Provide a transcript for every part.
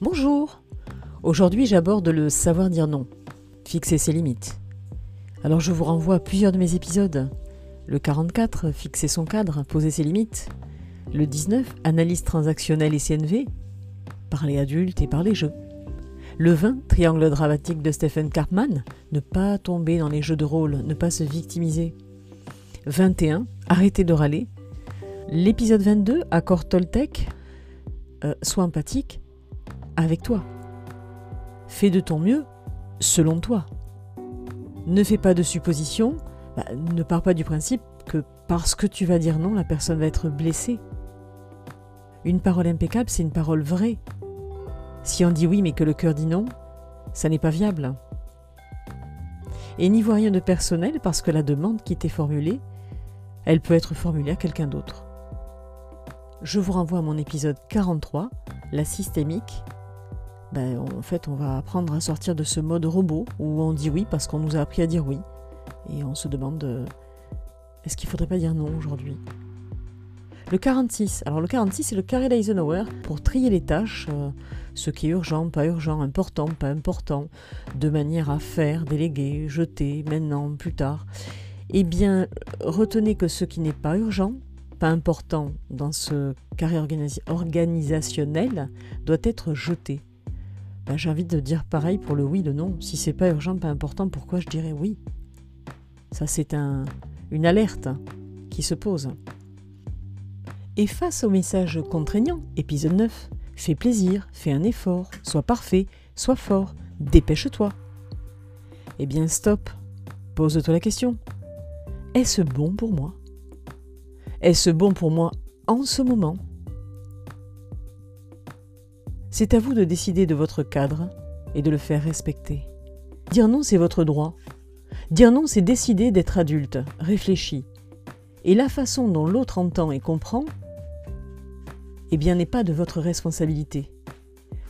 Bonjour Aujourd'hui j'aborde le savoir dire non, fixer ses limites. Alors je vous renvoie à plusieurs de mes épisodes. Le 44, fixer son cadre, poser ses limites. Le 19, analyse transactionnelle et CNV, parler adulte et parler jeu. Le 20, triangle dramatique de Stephen Karpman, ne pas tomber dans les jeux de rôle, ne pas se victimiser. 21, arrêter de râler. L'épisode 22, accord Toltec, euh, sois empathique avec toi. Fais de ton mieux selon toi. Ne fais pas de suppositions, bah, ne pars pas du principe que parce que tu vas dire non, la personne va être blessée. Une parole impeccable, c'est une parole vraie. Si on dit oui mais que le cœur dit non, ça n'est pas viable. Et n'y vois rien de personnel parce que la demande qui t'est formulée, elle peut être formulée à quelqu'un d'autre. Je vous renvoie à mon épisode 43, la systémique. Ben, en fait, on va apprendre à sortir de ce mode robot où on dit oui parce qu'on nous a appris à dire oui. Et on se demande euh, est-ce qu'il ne faudrait pas dire non aujourd'hui? Le 46. Alors le 46, c'est le carré d'Eisenhower pour trier les tâches, euh, ce qui est urgent, pas urgent, important, pas important, de manière à faire, déléguer, jeter, maintenant, plus tard. Eh bien, retenez que ce qui n'est pas urgent, pas important dans ce carré organisationnel, doit être jeté. Ben, J'ai de dire pareil pour le oui, le non. Si c'est pas urgent, pas important, pourquoi je dirais oui? Ça, c'est un, une alerte qui se pose. Et face au message contraignant, épisode 9, fais plaisir, fais un effort, sois parfait, sois fort, dépêche-toi. Eh bien stop, pose-toi la question. Est-ce bon pour moi? Est-ce bon pour moi en ce moment? C'est à vous de décider de votre cadre et de le faire respecter. Dire non, c'est votre droit. Dire non, c'est décider d'être adulte, réfléchi. Et la façon dont l'autre entend et comprend eh bien, n'est pas de votre responsabilité.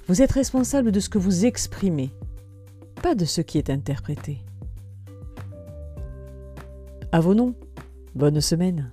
Vous êtes responsable de ce que vous exprimez, pas de ce qui est interprété. À vos noms, bonne semaine.